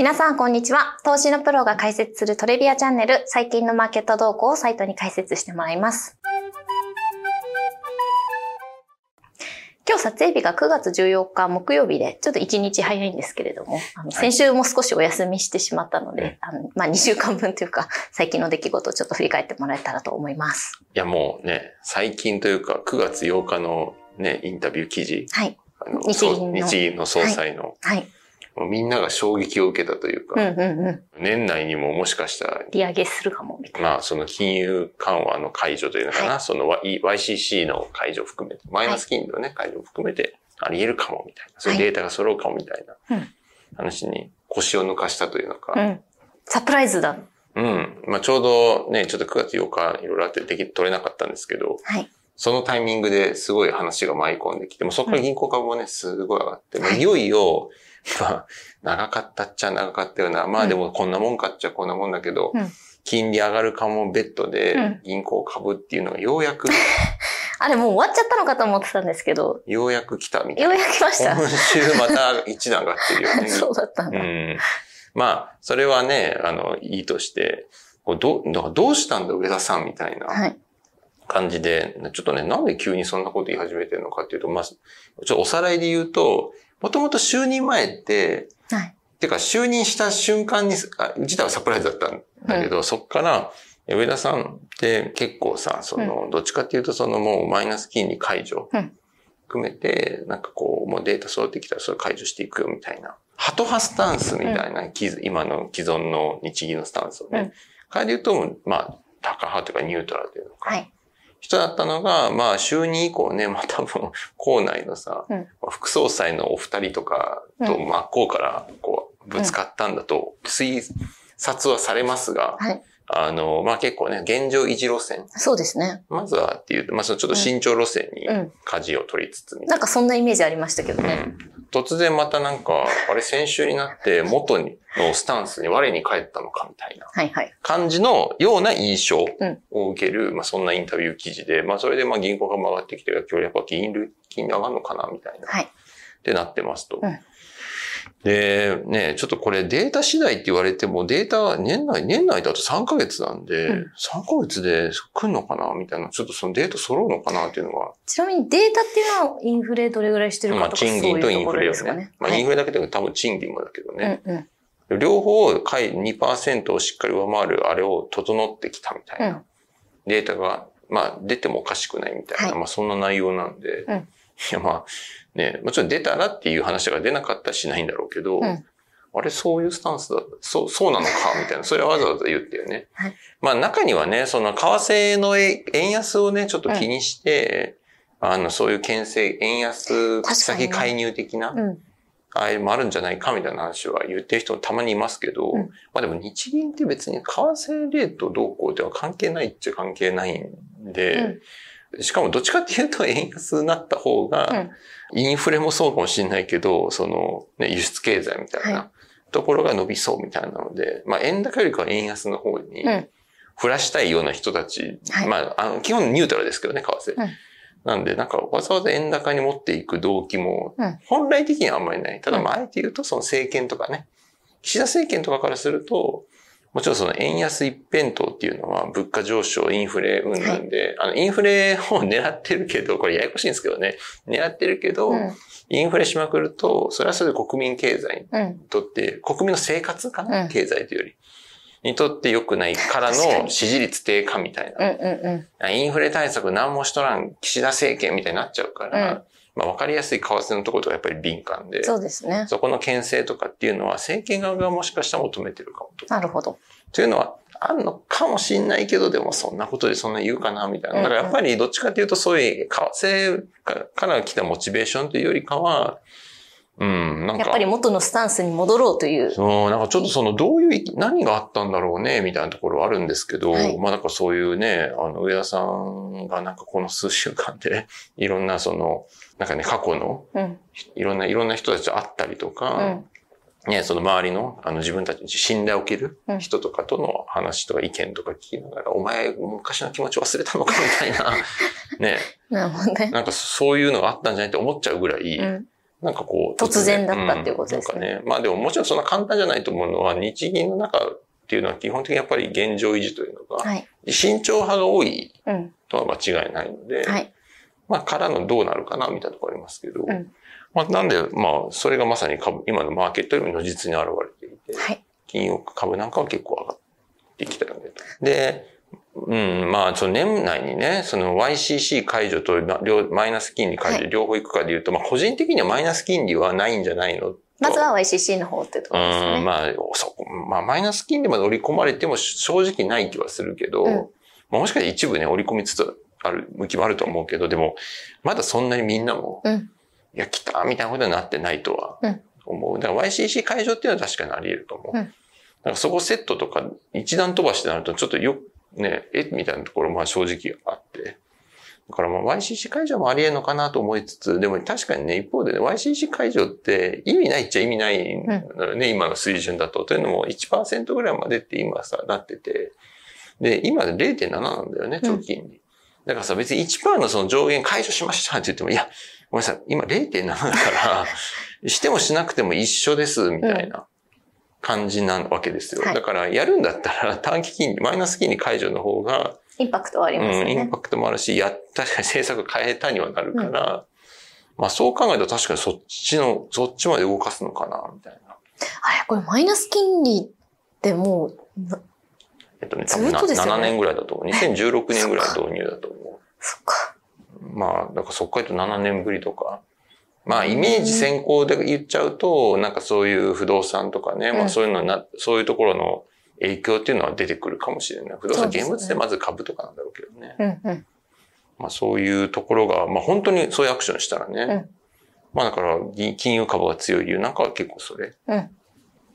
皆さん、こんにちは。投資のプロが解説するトレビアチャンネル、最近のマーケット動向をサイトに解説してもらいます。今日撮影日が9月14日木曜日で、ちょっと1日早いんですけれども、あの先週も少しお休みしてしまったので、あのまあ、2週間分というか、最近の出来事をちょっと振り返ってもらえたらと思います。いやもうね、最近というか9月8日のね、インタビュー記事、はい。日銀の日銀の総裁の、はい。もうみんなが衝撃を受けたというか、うんうんうん。年内にももしかしたら、利上げするかも、みたいな。まあその金融緩和の解除というのかな、はその Y- YCC の解除を含めて、マイナス金利のね、解除を含めてあり得るかもみたいな、そういうデータが揃うかもみたいなうん話に腰を抜かしたというのか、うん。サプライズだ。うん。まあちょうどね、ちょっと9月8日いろいろあってでき、取れなかったんですけど、はい。そのタイミングですごい話が舞い込んできて、もうそこから銀行株もね、すごい上がって、もういよいよ、まあ、長かったっちゃ長かったような、まあでもこんなもんかっちゃこんなもんだけど、うん金利上がるかもベッドうんで銀行株っていうのがようやく、あれもう終わっちゃったのかと思ってたんですけど、ようやく来たみたいな。ようやく来ました。今週また一段上がってるよね。そうだったんだ。うん。まあ、それはね、あの、いいとして、こうどどうしたんだ上田さんみたいな。はい。感じで、ちょっとね、なんで急にそんなこと言い始めてるのかっていうと、まあ、ちょっとおさらいで言うと、もともと就任前って、はい。てか就任した瞬間に、あ自体はサプライズだったんだけど、そっから、上田さんって結構さ、その、どっちかっていうとそのもうマイナス金利解除うん含めて、なんかこう、もうデータ揃ってきたらそれ解除していくよみたいな。ハト派スタンスみたいな、き今の既存の日銀のスタンスをね。うん変えると、まあ、タカ派というかニュートラルというのか。はい。人だったのが、まあ、就任以降ね、まあ多分、校内のさ、うんまあ副総裁のお二人とかとうん真っ向から、こう、ぶつかったんだと、推察はされますが、はい。あの、まあ結構ね、現状維持路線。そうですね。まずはっていうと、まあそのちょっと慎重路線にうん舵を取りつつみたいなんかそんなイメージありましたけどな。ね。うん突然またなんか、あれ先週になって元にのスタンスに我に返ったのかみたいなはいはい。感じのような印象うんを受ける、まあそんなインタビュー記事で、まあそれでまあ銀行が上がってきて、今日やっぱ金利、金利上がるのかなみたいな。はい。ってなってますと。うんで、ね、ちょっとこれデータ次第って言われても、データは年内、年内だと3ヶ月なんで、うん3ヶ月で来んのかなみたいな、ちょっとそのデータ揃うのかなっていうのが、ちなみにデータっていうのはインフレどれぐらいしてるまあかとか、そう賃金とインフレよね。ですかね。まあインフレだけで多分賃金もだけどね。うんうん。両方、回2%をしっかり上回るあれを整ってきたみたいな、うんデータが、まあ出てもおかしくないみたいな、はいまあそんな内容なんで、うんいやまあね、もちろん出たらっていう話が出なかったらしないんだろうけど、うん。あれそういうスタンスだ、そう、そうなのかみたいな、それはわざわざ言ってよね。はい。まあ中にはね、その為替のえ円安をね、ちょっと気にして、あの、そういう牽制、円安口先介入的な、うん。ああいうのもあるんじゃないかみたいな話は言ってる人もたまにいますけど、うん。まあでも日銀って別に為替レートどうこうでは関係ないっちゃ関係ないんで、しかもどっちかっていうと円安になった方が、インフレもそうかもしれないけど、その、ね、輸出経済みたいはなところが伸びそうみたいなので、まあ円高よりかは円安の方にうん。振らしたいような人たち、はい。まあ、あの、基本ニュートラルですけどね、為替。うん。なんで、なんかわざわざ円高に持っていく動機もうん、本来的にはあんまりない。ただ、うん。まあ、あえて言うと、その政権とかね、岸田政権とかからすると、もちろんその円安一辺倒っていうのは物価上昇、インフレ云々で、あの、インフレを狙ってるけど、これややこしいんですけどね、狙ってるけど、うん。インフレしまくると、それはそれで国民経済うん。にとって、国民の生活かな、うん経済というより。にとって良くないからの支持率低下みたいな。うんうんうん。インフレ対策何もしとらん岸田政権みたいになっちゃうから、うんまあ分かりやすい為替のところとかやっぱり敏感で、そうですね。そこの牽制とかっていうのは政権側がもしかしたら求めてるかもと。なるほど。というのはあるのかもしんないけど、でもそんなことでそんな言うかなみたいな。だからやっぱりどっちかというとそういう為替から来たモチベーションというよりかは、うん、なんか。やっぱり元のスタンスに戻ろうという。そう、なんかちょっとそのどういうい、何があったんだろうね、みたいなところはあるんですけど、はいまあなんかそういうね、あの、上田さんがなんかこの数週間で、いろんなその、なんかね、過去の、うん。いろんな、いろんな人たちと会ったりとうか、ん。ね、その周りの、あの自分たちに信頼を受けるうん人とかとの話とか意見とか聞きながら、お前昔の気持ち忘れたのかみたいな、ね、なるほどね。なんかそういうのがあったんじゃないって思っちゃうぐらい、うん。なんかこう。突然だったっていうことですね。うん、なんかね。まあでももちろんそんな簡単じゃないと思うのは、日銀の中っていうのは基本的にやっぱり現状維持というのが、はい、慎重派が多いとは間違いないので、はい、まあからのどうなるかなみたいなところありますけど、うん、まあなんで、まあそれがまさに株、今のマーケットよりも如実に現れていて、はい、金融株なんかは結構上がってきたよねと。で、うん、まあ、その年内にね、その YCC 解除とマイナス金利解除両方行くかで言うと、はい、まあ、個人的にはマイナス金利はないんじゃないの？まずは YCC の方ってところですね。うん、まあ、そまあ、マイナス金利まで織り込まれても正直ない気はするけど、うん、まあ、もしかして一部ね、織り込みつつある向きもあると思うけど、でも、まだそんなにみんなも、うん、いや、来たみたいなことになってないとは思う。だから YCC 解除っていうのは確かにあり得ると思う。うん、だからそこセットとか一段飛ばしてなるとちょっとよね、えみたいなところまあ正直あって。だからまあ YCC 解除もあり得るのかなと思いつつ、でも確かにね、一方でね、YCC 解除って意味ないっちゃ意味ないのよね、うん、今の水準だと。というのも1%ぐらいまでって今さ、なってて。で、今で0.7なんだよね、直近に。うん、だからさ、別に1%のその上限解除しましたって言っても、いや、ごめんなさい、今0.7だから、してもしなくても一緒です、みたいな。感じなわけですよ。はい、だから、やるんだったら短期金利、マイナス金利解除の方が、インパクトはありますね。うん、インパクトもあるし、や、確かに政策変えたにはなるから、うん、まあそう考えると確かにそっちの、そっちまで動かすのかな、みたいな。あれ、これマイナス金利ってもう、えっとね、多分、ね、7年ぐらいだと思う。2016年ぐらい導入だと思う。そっか。まあ、だからそっから言うと7年ぶりとか。まあ、イメージ先行で言っちゃうと、なんかそういう不動産とかね、まあそういうのな、そういうところの影響っていうのは出てくるかもしれない。不動産、現物でまず株とかなんだろうけどね。うんうん、まあそういうところが、まあ本当にそういうアクションしたらね。うん、まあだから、金融株が強い理由なんかは結構それ。うん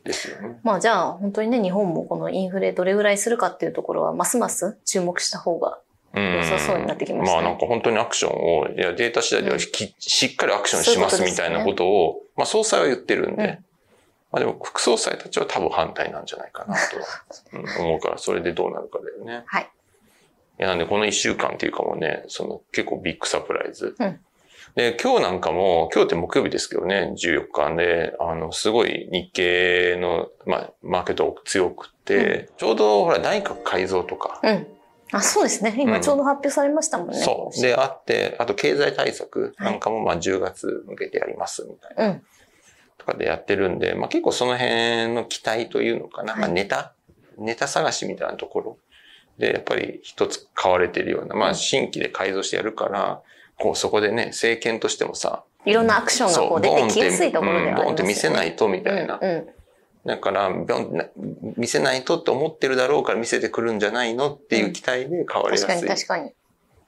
ですよね。まあじゃあ本当にね、日本もこのインフレどれぐらいするかっていうところは、ますます注目した方が良さそうになってきました、ね、まあなんか本当にアクションを、いやデータ次第ではき、しっかりアクションしますみたいなことを、まあ総裁は言ってるんで、うん、まあでも副総裁たちは多分反対なんじゃないかなと 思うから、それでどうなるかだよね。はい。いやなんでこの一週間っていうかもね、その結構ビッグサプライズ。うんで、今日なんかも、今日って木曜日ですけどね、14日で、あの、すごい日経の、まあ、マーケット強くて、うん、ちょうどほら、内閣改造とか、うん、あ、そうですね。今ちょうど発表されましたもんね。うん、そう。で、あって、あと経済対策なんかもまあ10月向けてやりますみたいな。うん。とかでやってるんで、まあ結構その辺の期待というのかな。はい、まあネタ？ネタ探しみたいなところで、やっぱり一つ買われてるような、まあ新規で改造してやるから、こうそこでね、政権としてもさ、いろんなアクションがこう出てきやすいところではありますね。ボンって見せないとみたいな。うん、うんだから、見せないとって思ってるだろうから見せてくるんじゃないのっていう期待で買われやすい。確かに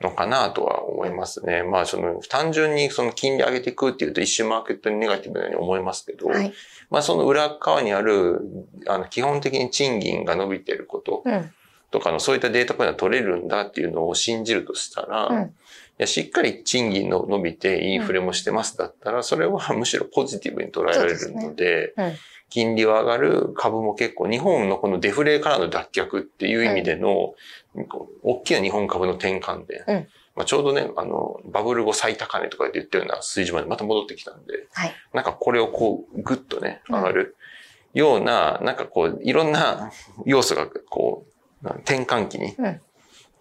のかなとは思いますね。まあ、その、単純にその金利上げていくっていうと一瞬マーケットにネガティブなように思いますけど、はい、まあ、その裏側にある、あの、基本的に賃金が伸びてることとかの、そういったデータポイントが取れるんだっていうのを信じるとしたら、うん、いやしっかり賃金の伸びてインフレもしてますだったら、それはむしろポジティブに捉えられるので、金利は上がる、株も結構、日本のこのデフレからの脱却っていう意味での、うん、大きな日本株の転換点。うん、まあ、ちょうどね、あの、バブル後最高値とかで言ってるような数字までまた戻ってきたんで、はい、なんかこれをこう、ぐっとね、上がるような、うん、なんかこう、いろんな要素がこう、転換期に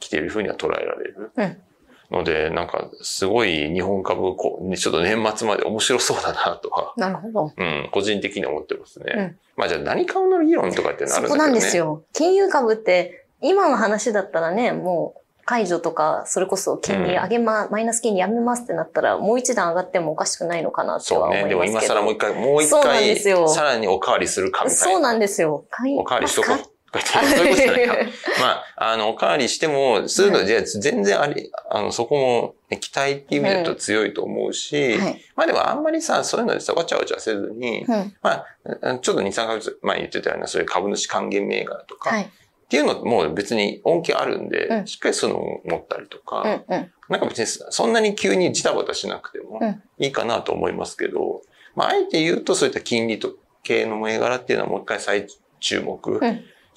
来ているふうには捉えられる。うんので、なんか、すごい日本株、こう、ちょっと年末まで面白そうだなとは。なるほど。うん、個人的に思ってますね。うん、まあじゃあ何買うの議論とかってなるんだけどね。そこなんですよ。金融株って、今の話だったらね、もう、解除とか、それこそ金利上げま、うん、マイナス金利やめますってなったら、もう一段上がってもおかしくないのかなっては思いますけど。そうね。でも今更もう一回、もう一回、さらにおかわりするかみたいな。そうなんですよ。おかわりしとこう。そういうことじゃないか。まあ、あの、おかわりしても、するので、全然あり、あの、そこも、ね、期待っていう意味だと強いと思うし、はい、まあでもあんまりさ、そういうのでさ、わちゃわちゃせずに、はい、まあ、ちょっと2、3ヶ月前言ってたような、そういう株主還元銘柄とか、はい、っていうのも別に恩恵あるんで、うん、しっかりそういうのを持ったりとか、うんうん、なんか別にそんなに急にジタバタしなくてもいいかなと思いますけど、まあ、あえて言うとそういった金利と系の銘柄っていうのはもう一回再注目。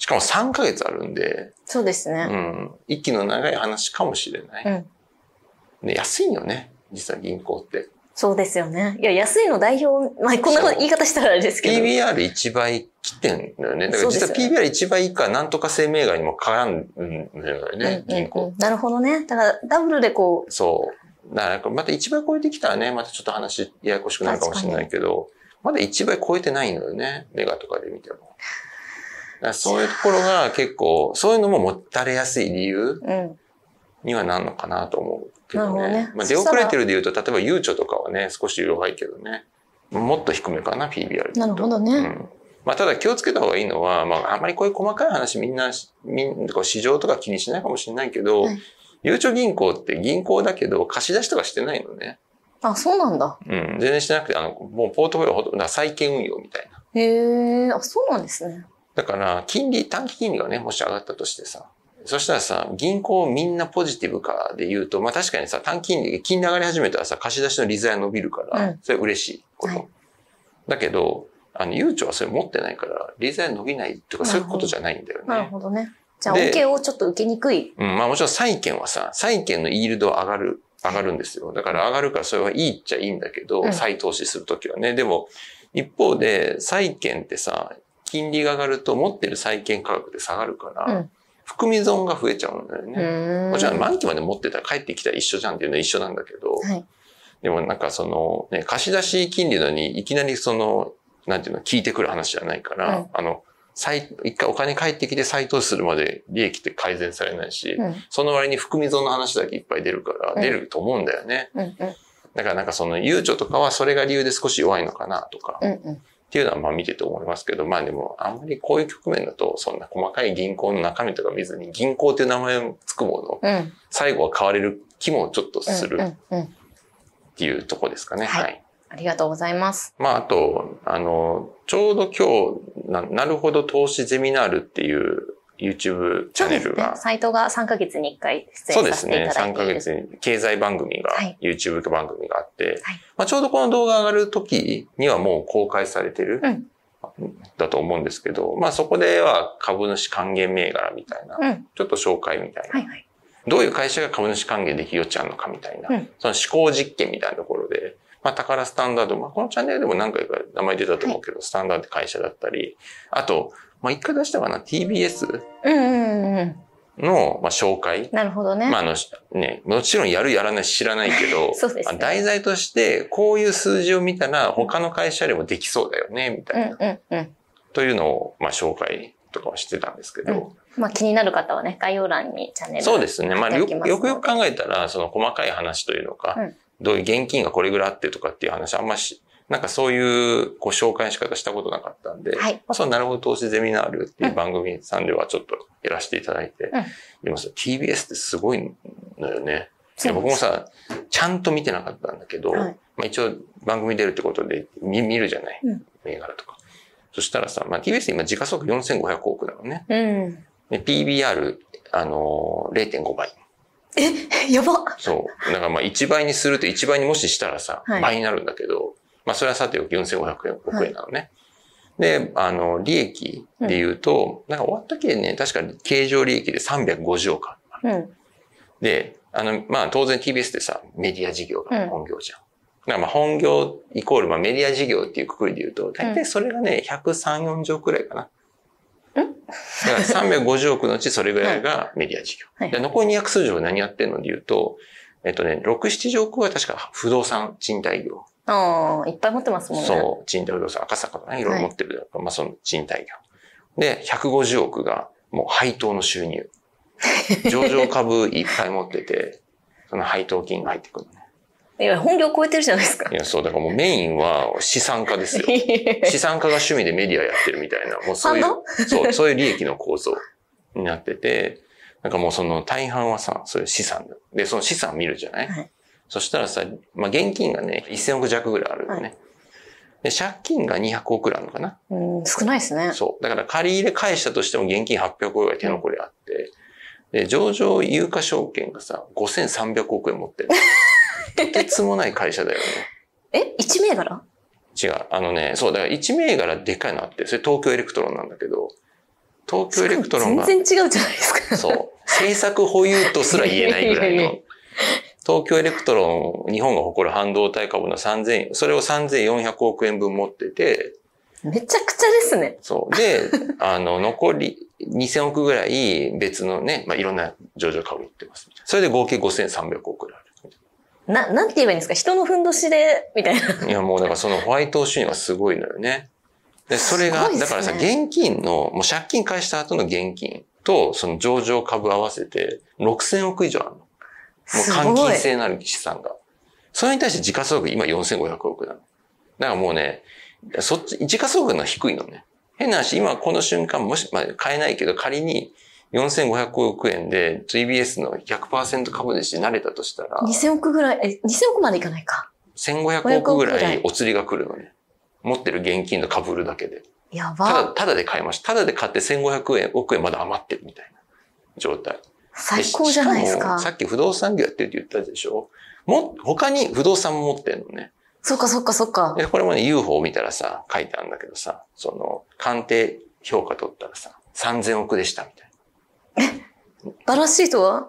うんしかも3ヶ月あるんで。そうですね。うん。息の長い話かもしれない。うん。で、安いよね。実は銀行って。そうですよね。いや、安いの代表、まあ、こんな言い方したらあれですけど。PBR1 倍切ってんだよね。だから実はそうですよ PBR1 倍以下なんとか生命外にも絡んだよね、うんうん銀行。うんなるほどね。だから、ダブルでこそう。だからまた1倍超えてきたらね、またちょっと話ややこしくなるかもしれないけど、まだ1倍超えてないのよね、メガとかで見ても。そういうところが結構、そういうのも持たれやすい理由う、うん。にはなるのかなと思うけどね。なるほどねまあ、出遅れてるで言うと、例えばゆうちょとかはね、少し弱いけどね。もっと低めかな、PBR なるほどねうん。まあ、ただ気をつけた方がいいのは、まあ、あんまりこういう細かい話みんな、みんな、市場とか気にしないかもしれないけど、はいゆうちょ銀行って銀行だけど貸し出しとかしてないのね。あ、そうなんだ。うん。全然してなくて、あの、もうポートフォリオほとんど、債券運用みたいな。へえ、あ、そうなんですね。だから、金利、短期金利がね、もし上がったとしてさ、そしたらさ、銀行みんなポジティブかで言うと、まあ確かにさ、短期金利、金利上がり始めたらさ、貸し出しの利ざや伸びるから、うんそれ嬉しいこと。はいだけど、あの、ゆうちょはそれ持ってないから、利ざや伸びないとかそういうことじゃないんだよなるね。ほどね。じゃあ、で恩恵をちょっと受けにくい。うん、まあもちろん債券はさ、債券のイールドは上がる、上がるんですよ。だから上がるからそれはいいっちゃいいんだけど、うん再投資するときはね。でも、一方で、債券ってさ、金利が上がると持ってる債券価格で下がるから、うん含み損が増えちゃうんだようね。もちろん満期まで持ってたら帰ってきたら一緒じゃんっていうのは一緒なんだけど、はい。でもなんかその、ね、貸し出し金利のにいきなりその、なんていうの、聞いてくる話じゃないから、うんあの、再、一回お金返ってきて再投資するまで利益って改善されないし、うん。その割に含み損の話だけいっぱい出るから、うん出ると思うんだよね。うん。うん。だからなんかその、ゆうちょとかはそれが理由で少し弱いのかなとか、うん。うん。っていうのはまあ見てて思いますけど、まあでも、あんまりこういう局面だと、そんな細かい銀行の中身とか見ずに、銀行っていう名前をつくもの、うん。最後は買われる気もちょっとするっ。ていうとこですかね。はいはい。ありがとうございます。まああと、あの、ちょうど今日、ななるほど投資ゼミナールっていう YouTube チャンネルが、サイトが3ヶ月に1回出そうですね。演させていただい3ヶている。月に経済番組が、はい。YouTube 番組があって、はい。まあ、ちょうどこの動画上がる時にはもう公開されてる、うん。だと思うんですけど、まあそこでは株主還元銘柄みたいな、うん。ちょっと紹介みたいな、はいはい。どういう会社が株主還元できる余地あるのかみたいな、うん。その思考実験みたいなところで、まあ宝スタンダード、まあこのチャンネルでも何回か名前出たと思うけど、スタンダードって会社だったり、あと、まあ一回出したかな、TBS うんうんうん。の、まあ、紹介？なるほどね。まあ、あの、ね、もちろんやるやらない知らないけど、そうですねあ題材として、こういう数字を見たら、他の会社よりもできそうだよね、みたいな、うんうんうん。というのを、まあ、紹介とかはしてたんですけど、まあ気になる方はね、概要欄にチャンネルそうですね。まあ、よよくよく考えたら、その細かい話というのか、うんどういう現金がこれぐらいあってとかっていう話、あんまし、なんかそういうこう紹介の仕方したことなかったんで、はいまあ、そのなるほど投資ゼミナールっていう番組さんではちょっとやらせていただいて、うんでもさ TBS ってすごいのよね。僕もさ、ちゃんと見てなかったんだけど、はいまあ一応番組出るってことで見見るじゃない、うん銘柄とか。そしたらさ、まあ TBS 今時価総額4500億だよね。うん。で PBR、あのー、0.5倍。やばそう。だからまあ1倍にすると1倍にもししたらさ、はい倍になるんだけど、まあそれはさておき4500億円なのね。で、あの、利益で言うと、なんか終わったけね、確か経常利益で350億ある。うん。で、あの、まあ当然 TBS ってさ、メディア事業がうん本業じゃん。だからまあ本業イコールまあメディア事業っていうくくりで言うと、大体それがね、103、40億くらいかな。だから350億のうちそれぐらいが メディア事業。はいで残り200数十は何やってんので言うと、えっとね、6、70億は確か不動産賃貸業。ああ、いっぱい持ってますもんね。そう、賃貸不動産、赤坂とかね、いろいろ持ってる、まあその賃貸業。で、150億がもう配当の収入。上場株いっぱい持ってて、その配当金が入ってくるのね。いや、本業超えてるじゃないですかい。や、そう、だからもうメインは資産家ですよ。資産家が趣味でメディアやってるみたいな、もうそういうそう、そういう利益の構造になってて、なんかもうその大半はさ、そういう資産だ。で、その資産見るじゃない、はいそしたらさ、まあ現金がね、1000億弱ぐらいあるよね。はいで、借金が200億ぐらいあるのかなうん、少ないですね。そう。だから借り入れ返したとしても現金800億ぐらい手残りあって、で、上場有価証券がさ、5300億円持ってる。とてつもない会社だよね。え一銘柄？違う。あのね、そう、だから1銘柄でかいのあって、それ東京エレクトロンなんだけど、東京エレクトロンが、全然違うじゃないですか。そう、政策保有とすら言えないぐらいの 東京エレクトロン、日本が誇る半導体株の3000、それを3400億円分持ってて、めちゃくちゃですね。そう。で、あの、残り2000億ぐらい別のね、まあ、いろんな上場株売ってます。それで合計5300億ぐらいある。な、なんて言えばいいんですか？人のふんどしで、みたいな。いや、もうだからそのホワイト収入がすごいのよね。で、それが、ねだからさ、現金の、もう借金返した後の現金と、その上場株合わせて6000億以上あるの。もうす換金。性のある資産が。それに対して時価総額今4500億なの。だからもうね、そっち、時価総額の低いのね。変な話、今この瞬間、もし、まあ買えないけど仮に4500億円で TBS の100%株主になれたとしたら、2000億ぐらい、え、2000億までいかないか。1500億ぐ500億ぐらいお釣りが来るのね。持ってる現金の株売るだけで。やただ、ば。ただで買いました。ただで買って1500円、億円まだ余ってるみたいな状態。最高じゃないですか。しかもさっき不動産業やってるって言ったでしょ？も、他に不動産も持ってるのね。そっかそっかそっか。で、これもね、UFO を見たらさ、書いてあるんだけどさ、その、鑑定評価取ったらさ、3000億でしたみたいバランスシートは？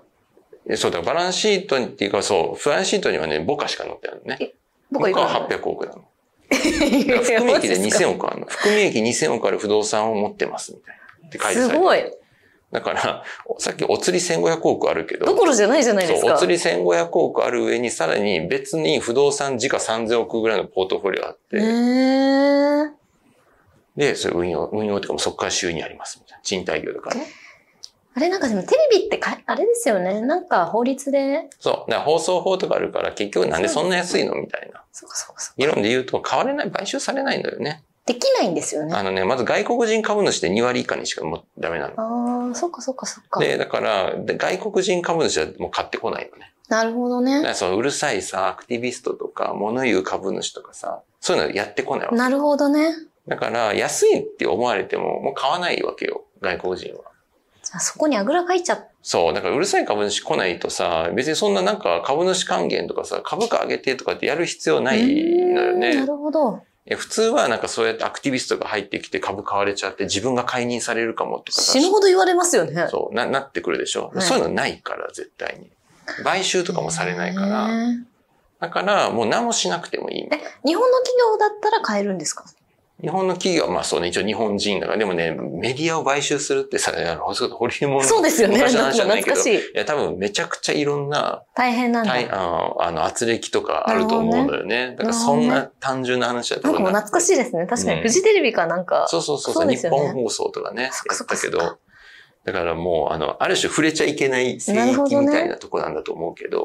そうだ、バランスシートにっていうかそう、バランスシートにはね、ボカしか載ってあるのね。僕は いボカはかない800億なの。含み益でマジっすか？2000億あるの。含み益2000億ある不動産を持ってますみたいな。って書いてある。すごい。だから、さっきお釣り1500億あるけど、どころじゃないじゃないですそう、か。お釣り1500億ある上に、さらに別に不動産時価3000億ぐらいのポートフォリオあって、へー。で、それ運用、運用っていうかもうそこから収入ありますみたいな。賃貸業だからね。あれなんかでもテレビってか、あれですよね。なんか法律で？そう。だ放送法とかあるから、結局なんでそんな安いの？みたいな。そうかそうかそうか。議論で言うと、買われない、買収されないんだよね。できないんですよね。あのね、まず外国人株主で2割以下にしかもうダメなの。ああ、そっかそっかそっか。で、だから、で外国人株主はもう買ってこないのね。なるほどね。だからそのうるさいさ、アクティビストとか、物言う株主とかさ、そういうのやってこないわけ。なるほどね。だから、安いって思われても、もう買わないわけよ、外国人は。じゃあそこにあぐらかいちゃっそう。だから、うるさい株主来ないとさ、別にそんななんか株主還元とかさ、株価上げてとかってやる必要ないのよなね。るほど。え普通はなんかそうやってアクティビストが入ってきて株買われちゃって自分が解任されるかもとかさ死ぬほど言われますよね。そう、な、なってくるでしょ、はいそういうのないから、絶対に。買収とかもされないから。だから、もう何もしなくてもいい。え、日本の企業だったら買えるんですか？日本の企業はまあそうね、一応日本人だから、でもね、メディアを買収するってさ、あの、ホリエモンのそうですよね。なんか話じゃないけど、懐かしい。いや、多分めちゃくちゃいろんな、大変なんだ。あの、あの、圧力とかあると思うのよね。だからそんな単純な話だとなんか懐かしいですね。確かに。うんフジテレビかなんか。そうそうそうそうで日本放送とかね、やそっかそったけどだからもう、あの、ある種触れちゃいけない聖域みたいなとこなんだと思うけど、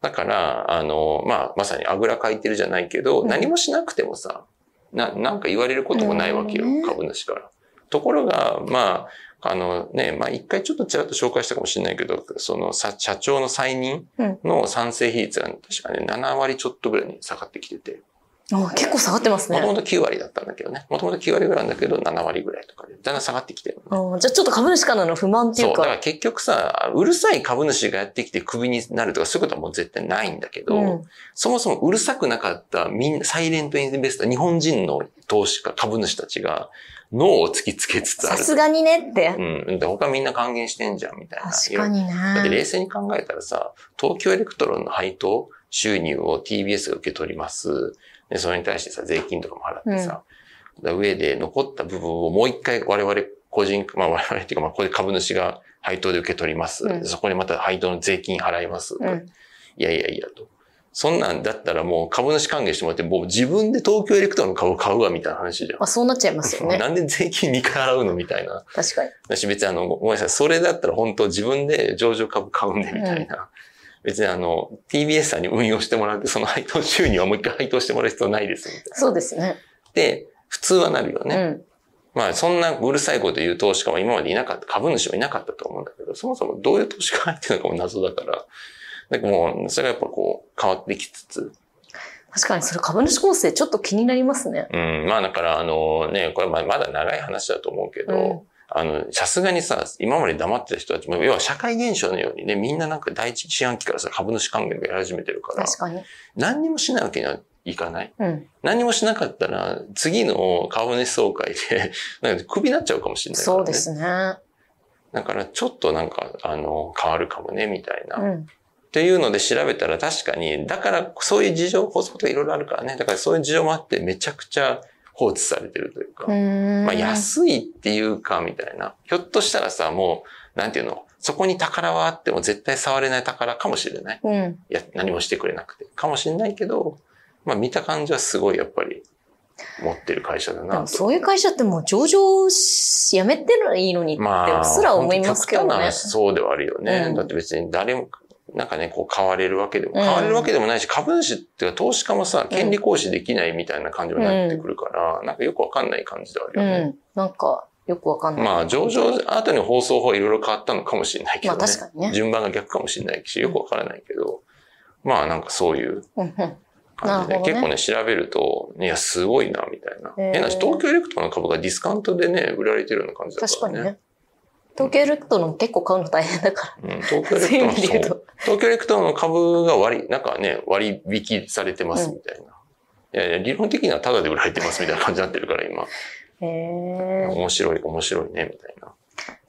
だから、あの、まあ、まさにあぐらかいてるじゃないけど、うん何もしなくてもさ、な、なんか言われることもないわけよ、なるほど株主から。ところが、まあ、あのね、まあ一回ちょっとちらっと紹介したかもしれないけど、そのさ社長の再任の賛成比率が確かね、7割ちょっとぐらいに下がってきてて、あ結構下がってますね。もともと9割だったんだけどね、もともと9割ぐらいなんだけど、7割ぐらいとかで、だんだん下がってきてるのねあじゃあちょっと株主からの不満っていそうう。だからか。結局さ、うるさい株主がやってきてクビになるとかそういうことはもう絶対ないんだけど、うんそもそもうるさくなかったみんな、サイレントインベスター、日本人の投資家、株主たちが脳を突きつけつつある。さすがにねって。うん。で、他みんな還元してんじゃん、みたいな。確かにだってね。冷静に考えたらさ、東京エレクトロンの配当収入を TBS が受け取ります。で、それに対してさ、税金とかも払ってさ、だ上で残った部分をもう一回我々個人、まあ我々っていうか、まあこれ株主が配当で受け取ります。うんそこにまた配当の税金払います。うん。いやいやいやと。そんなんだったらもう株主還元してもらって、もう自分で東京エレクトロンの株を買うわみたいな話じゃん。まあそうなっちゃいますよね。なんで税金2回払うのみたいな。確かに。私別にあの、ごめんなさい。それだったら本当自分で上場株買うんでみたいな。別にあの、TBS さんに運用してもらって、その配当収入はもう一回配当してもらう必要ないですみたいな。そうですね。で、普通はなるよね。うん。まあそんなうるさいこと言う投資家は今までいなかった、株主はいなかったと思うんだけど、そもそもどういう投資家が入ってるのかも謎だから、なんかもう、それがやっぱこう、変わってきつつ、確かにそれ株主構成ちょっと気になりますね。うん、まあだからあのね、これまあまだ長い話だと思うけど、うんあの、さすがにさ、今まで黙ってた人たちも、要は社会現象のようにね、みんななんか第一四半期からさ、株主還元がやり始めてるから、確かに。何にもしないわけにはいかない。うん。何もしなかったら、次の株主総会で、なんかクビになっちゃうかもしれないから、ね。そうですね。だからちょっとなんか、あの、変わるかもね、みたいな。うん。っていうので調べたら確かに、だからそういう事情、法則とかいろいろあるからね。だからそういう事情もあってめちゃくちゃ放置されてるというか。まあ安いっていうか、みたいな。ひょっとしたらさ、もう、なんていうの、そこに宝はあっても絶対触れない宝かもしれない。うん、いや、何もしてくれなくて。かもしれないけど、まあ見た感じはすごいやっぱり持ってる会社だなそういう会社ってもう上場やめてるらいいのにってすら思いますけどね。まあ、そうではあるよね。うん、だって別に誰も、なんかね、こう買われるわけでも、買われるわけでもないし、株主っていうか投資家もさ、権利行使できないみたいな感じになってくるから、うん、なんかよくわかんない感じであるよね。うん、なんか、よくわかんない。まあ、上場後に放送法いろいろ変わったのかもしれないけどね。まあ確かにね。順番が逆かもしれないし、よくわからないけど、まあなんかそういう感じで、ね、結構ね、調べると、いや、すごいな、みたいな。変なし、東京エレクトの株がディスカウントでね、売られてるような感じだからね。確かにね。東京エレクトの結構買うの大変だから。うん、東京エレクトの、東京エレクトの株が割り、なんかね、割引されてますみたいな。うん、いやいや、理論的にはタダで売られてますみたいな感じになってるから、今。へ面白い、面白いね、みたいな。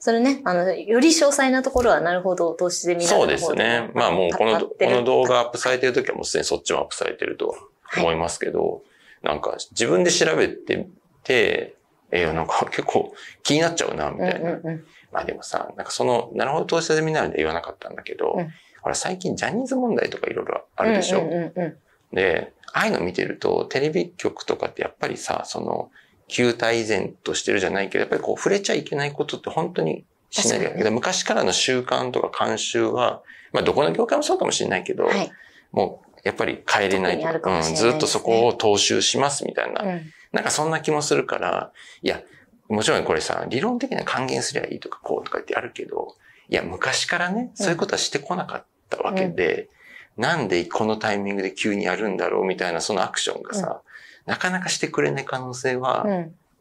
それね、あの、より詳細なところはなるほど投資で見れそうですね。まあもうこの、この動画アップされてるときはもうすでにそっちもアップされてると思いますけど、はい、なんか自分で調べてて、えー、なんか結構気になっちゃうな、みたいな。うんうんうん、まあでもさ、なんかその、なるほど投資で見なるで言わなかったんだけど、うん、ほら最近ジャニーズ問題とかいろいろあるでしょ、うんうんうんうん、で、ああいうの見てると、テレビ局とかってやっぱりさ、その、旧態依然としてるじゃないけど、やっぱりこう触れちゃいけないことって本当にしないけ。ど、昔からの習慣とか慣習は、まあどこの業界もそうかもしれないけど、はい、もうやっぱり帰れないとか、ね、うん、ずっとそこを踏襲しますみたいな、うん、なんかそんな気もするから、いや、もちろんこれさ、理論的には還元すりゃいいとかこうとかってあるけど、いや、昔からね、そういうことはしてこなかったわけで、うん、なんでこのタイミングで急にやるんだろうみたいなそのアクションがさ、なかなかしてくれない可能性は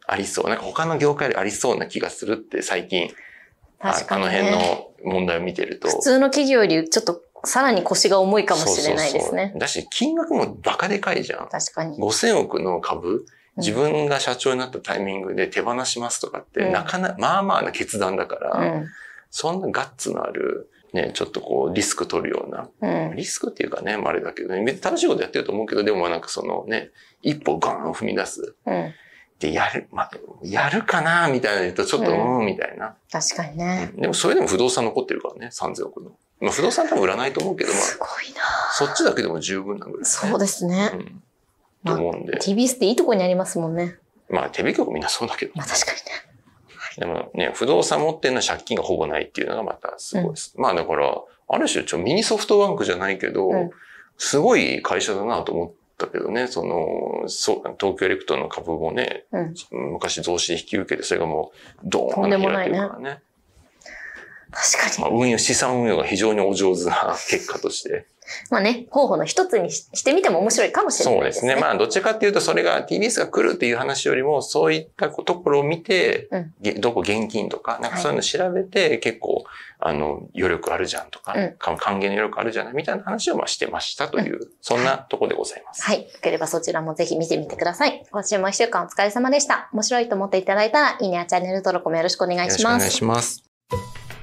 ありそう。なんか他の業界でありそうな気がするって最近、確かに、ね、あの辺の問題を見てると。普通の企業よりちょっとさらに腰が重いかもしれないですね。そうそうそうだし、金額もバカでかいじゃん。確かに。5000億の株、自分が社長になったタイミングで手放しますとかって、うん、なかなか、まあまあな決断だから、うん、そんなガッツのある、ね、ちょっとこう、リスク取るような、うん、リスクっていうかね、まあ、あれだけどね、正しいことやってると思うけど、でもなんかそのね、一歩ガーン踏み出す。うん。で、やる、まあ、やるかなみたいな言うと、ちょっと、うん、みたいな。確かにね、でも、それでも不動産残ってるからね、3000億の。まあ、不動産多分売らないと思うけど、まあ、すごいなそっちだけでも十分なぐらい、ね、そうですね。うん。と思うんで。まあ、TBS っていいとこにありますもんね。まあ、テレビ局みんなそうだけど、まあ、確かにね。でもね、不動産持ってるのは借金がほぼないっていうのがまたすごいです。うん、まあだから、ある種、ちょ、ミニソフトバンクじゃないけど、うん、すごい会社だなと思ったけどね、その、そう、東京エレクトの株もね、うん、昔増資引き受けて、それがもう、ドーンと開いてるからね。確かに。まあ、運用、資産運用が非常にお上手な結果として。まあね、候補の一つにしてみても面白いかもしれないですね。そうですね。まあ、どっちかっていうと、それが TBS が来るっていう話よりも、そういったところを見て、うん、どこ現金とか、なんかそういうの調べて、はい、結構、あの、余力あるじゃんとか、うん、還元の余力あるじゃない？みたいな話をまあしてましたという、うん、そんなところでございます。はい。よければそちらもぜひ見てみてください。今週も一週間お疲れ様でした。面白いと思っていただいたら、いいねやチャンネル登録もよろしくお願いします。よろしくお願いします。